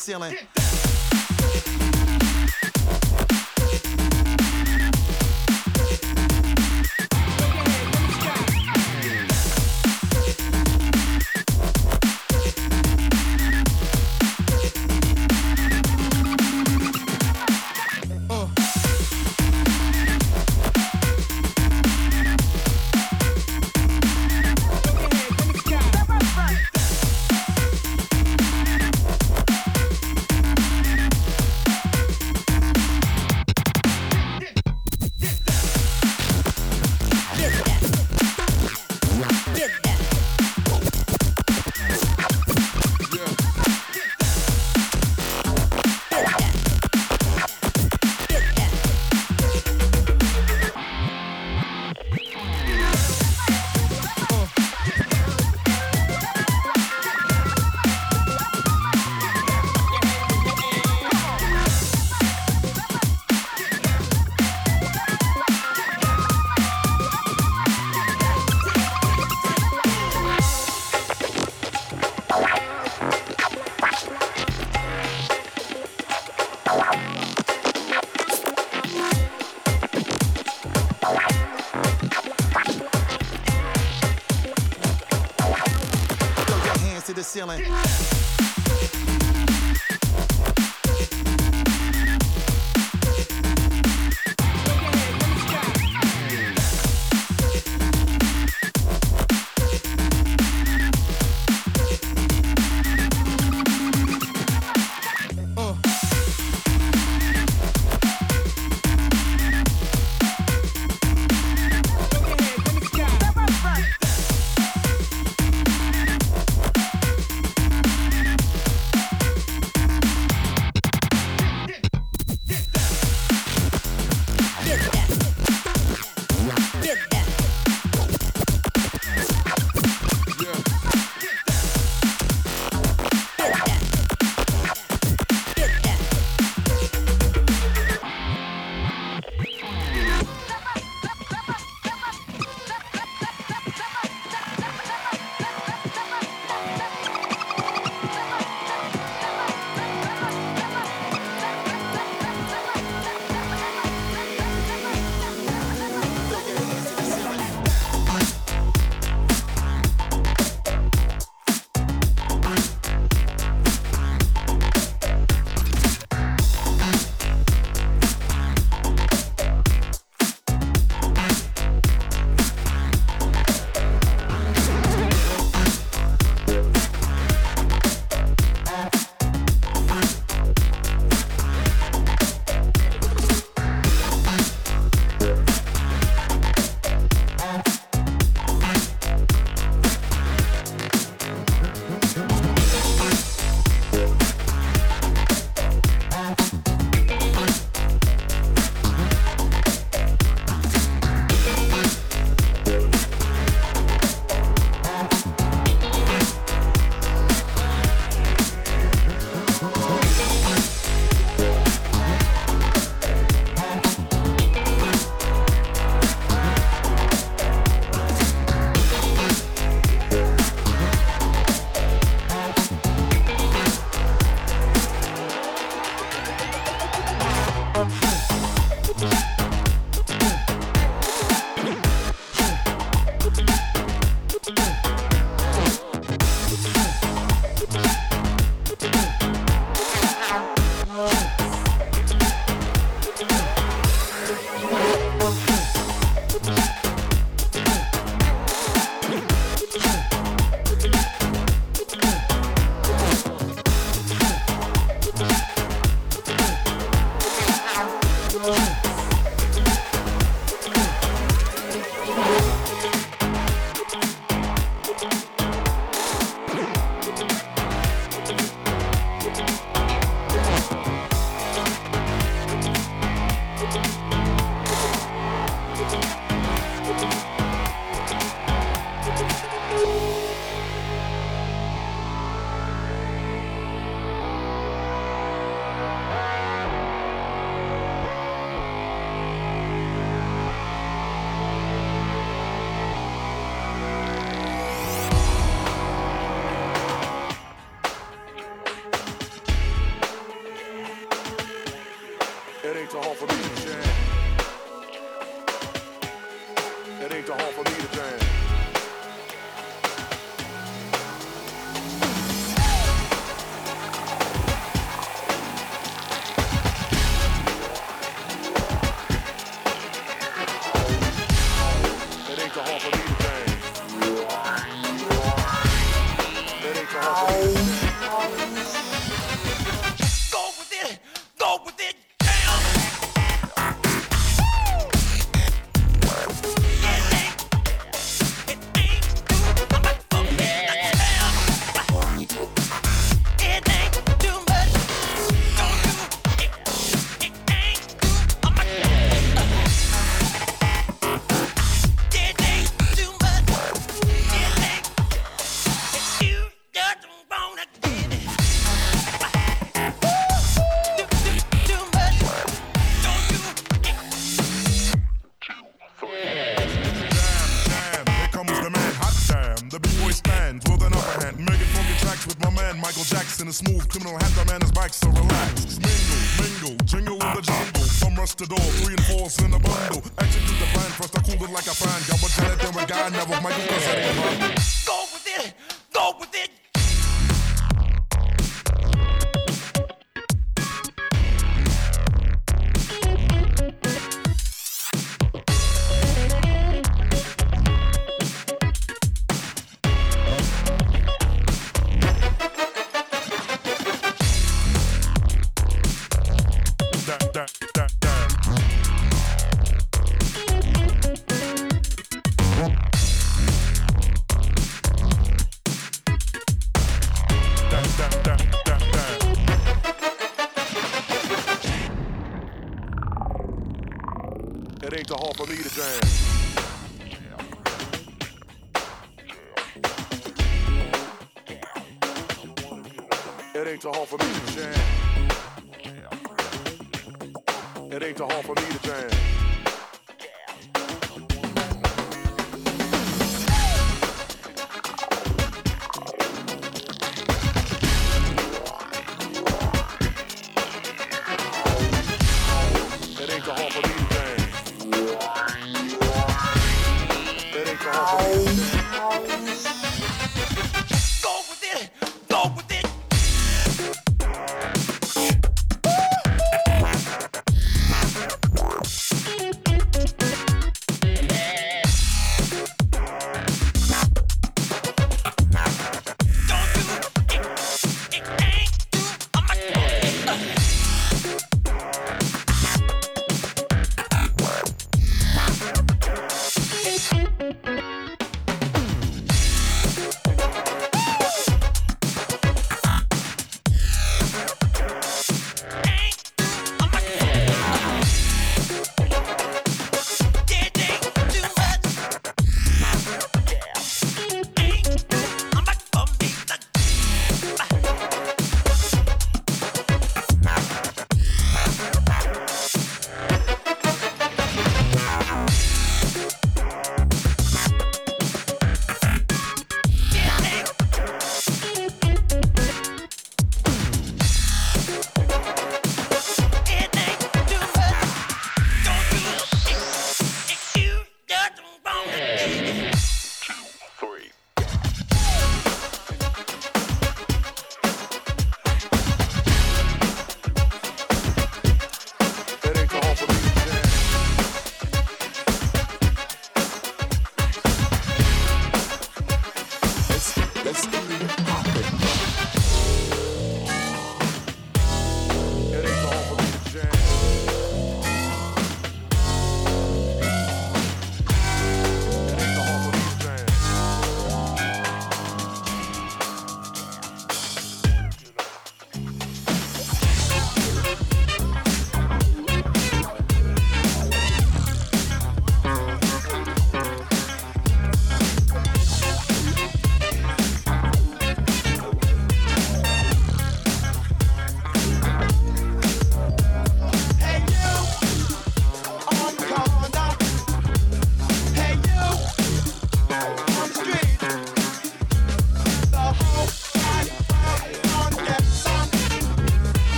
desiele. To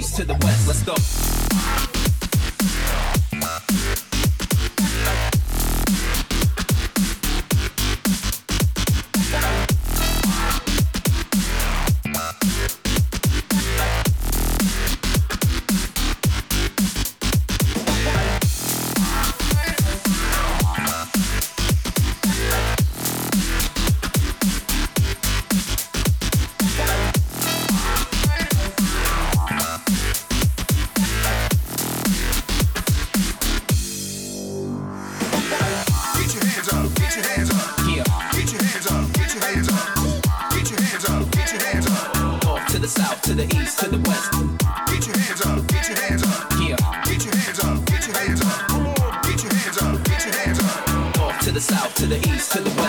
to the west. Let's go. to the east, to the west. Get your hands up, get your hands up. Yeah. Get your hands up, get your hands up. Come on, get your hands up, get your hands up. North to the south, to the east, to the west.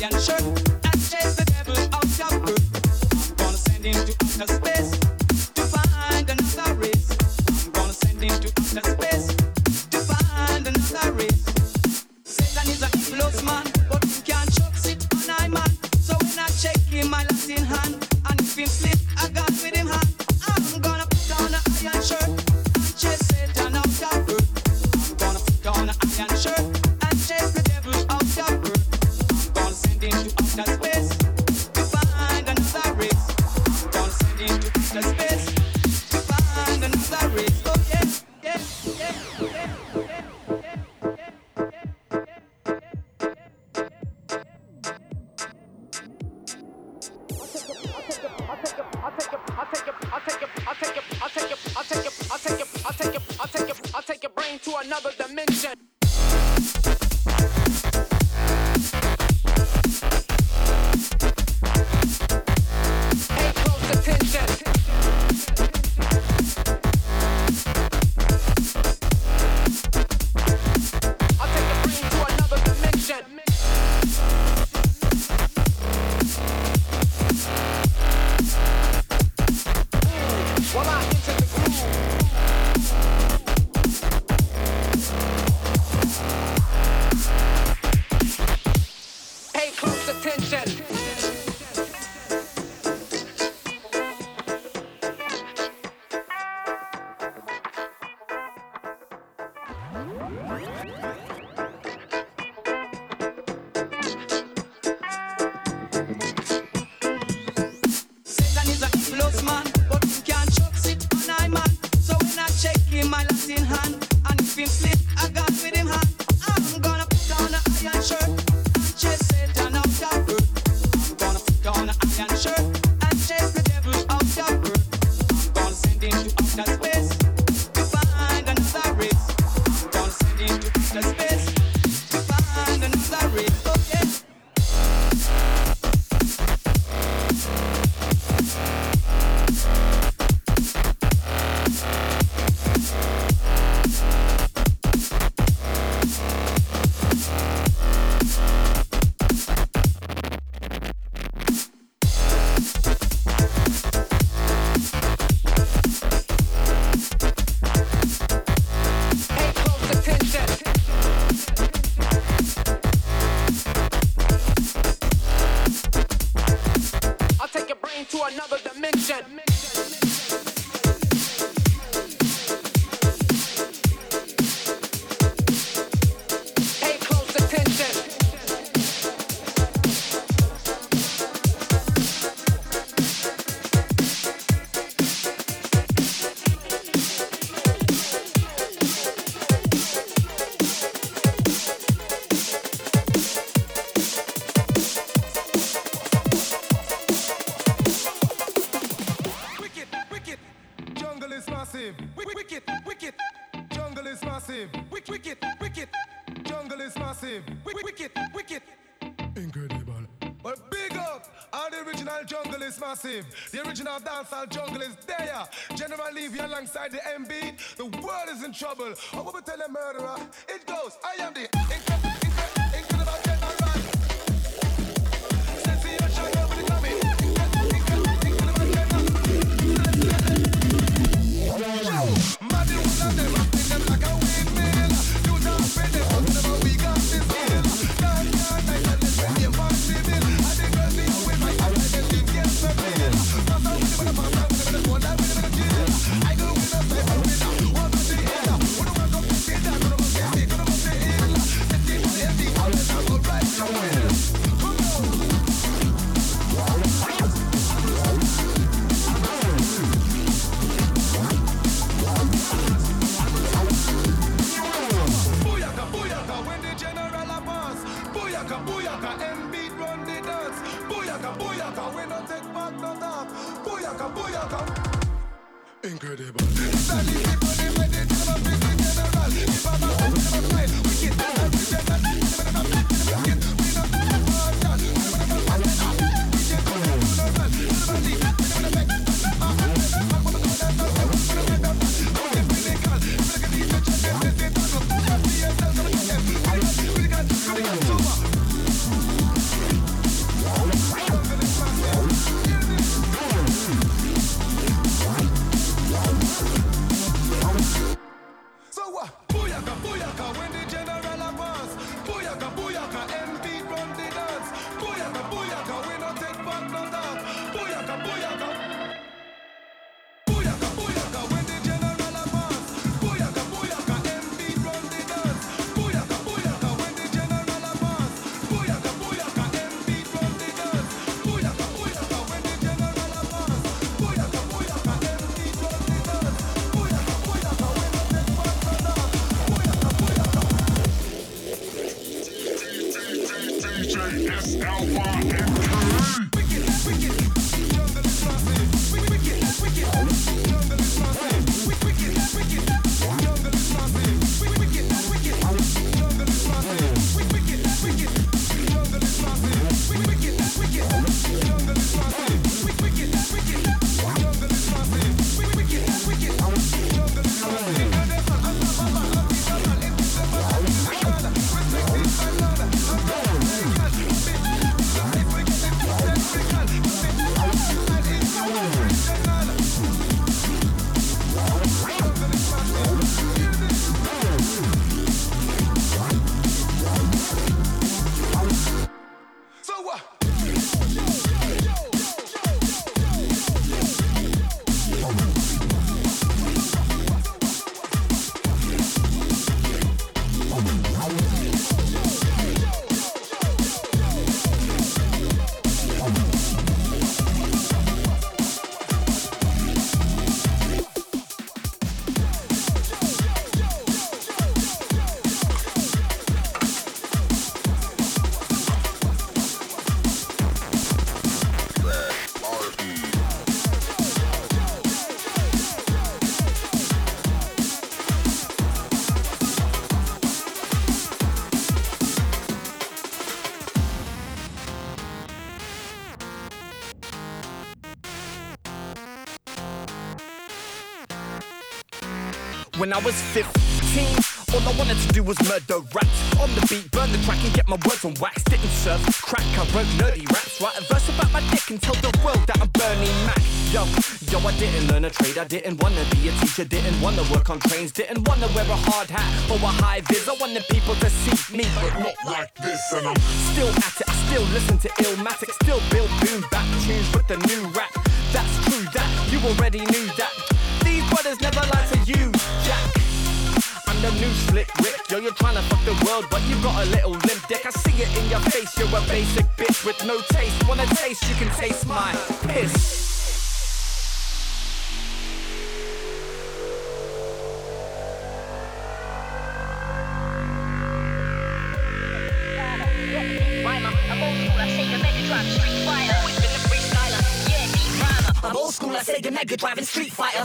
And shirt that chased the devil out of earth. Gonna send him to outer space. live. The original dancehall jungle is there. General Levy alongside the M-Beat. The world is in trouble. I will tell a murderer. It goes, I am the. When I was 15, all I wanted to do was murder raps. On the beat, burn the track and get my words on wax. Didn't serve crack, I wrote nerdy raps. Write a verse about my dick and tell the world that I'm Bernie Mac. Yo, yo, I didn't learn a trade. I didn't wanna be a teacher. Didn't wanna work on trains. Didn't wanna wear a hard hat or a high vis. I wanted people to see me, but not like this. And I'm still at it. I still listen to Illmatic. Still build boom bap tunes with the new rap. That's true, that you already knew that. These brothers never lied to you. I'm new slick Rick. Yo, you're trying to fuck the world, but you got a little limp dick. I see it in your face. You're a basic bitch with no taste. Wanna taste? You can taste my piss. I'm old school, I say the Mega Drive, Street Fighter.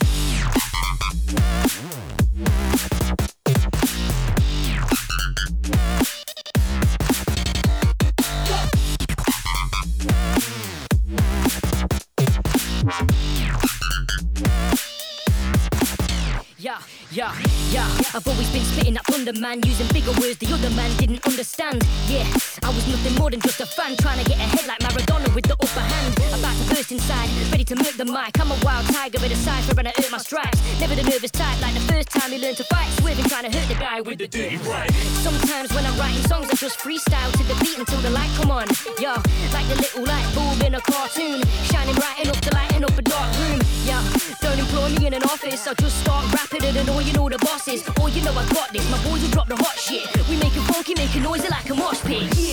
Yeah, yeah, yeah. I've always been spitting that thunder, man, using bigger words the other man didn't understand. Yeah, I was nothing more than just a fan trying to get ahead like Maradona with the upper hand. About to burst inside, ready to murk the mic. I'm a wild tiger with a cipher and I earn my stripes. Never the nervous type like the first time you learn to fight, swerving trying to hurt the guy with the dirty right. Sometimes when I'm writing songs, I just freestyle to the beat until the light come on. Yo, like the little light bulb in a cartoon, shining bright enough to lighten up a dark room. Yeah, don't employ me in an office, I just start rapping and all you know the bosses. Oh, you know I got this, my boys will drop the hot shit. We make it funky, make it noisy like a mosh pit. Yeah.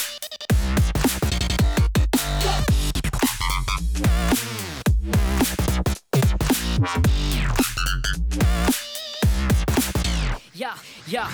Yeah, yeah.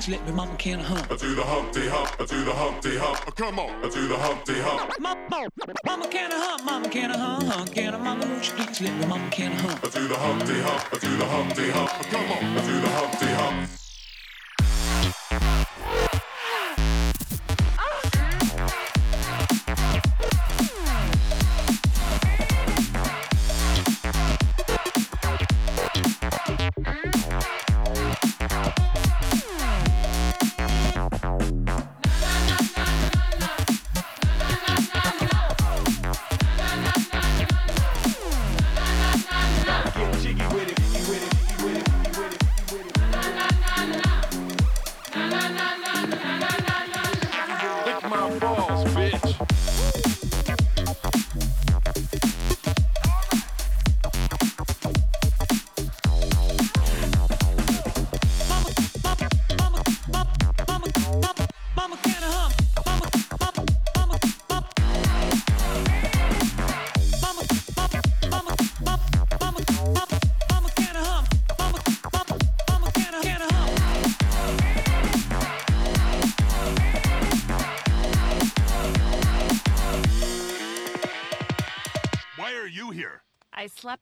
She let me mama can hump. I do the Humpty Hump. I do the Humpty Hump. Oh, come on. I do the Humpty Hump. Mama, mama can hump. Mama can hump. Hump can hump. Mama won't you please let me mama can hump. I do the Humpty Hump. I do the Humpty Hump. Oh, come on. I do the Humpty Hump.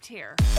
trapped here.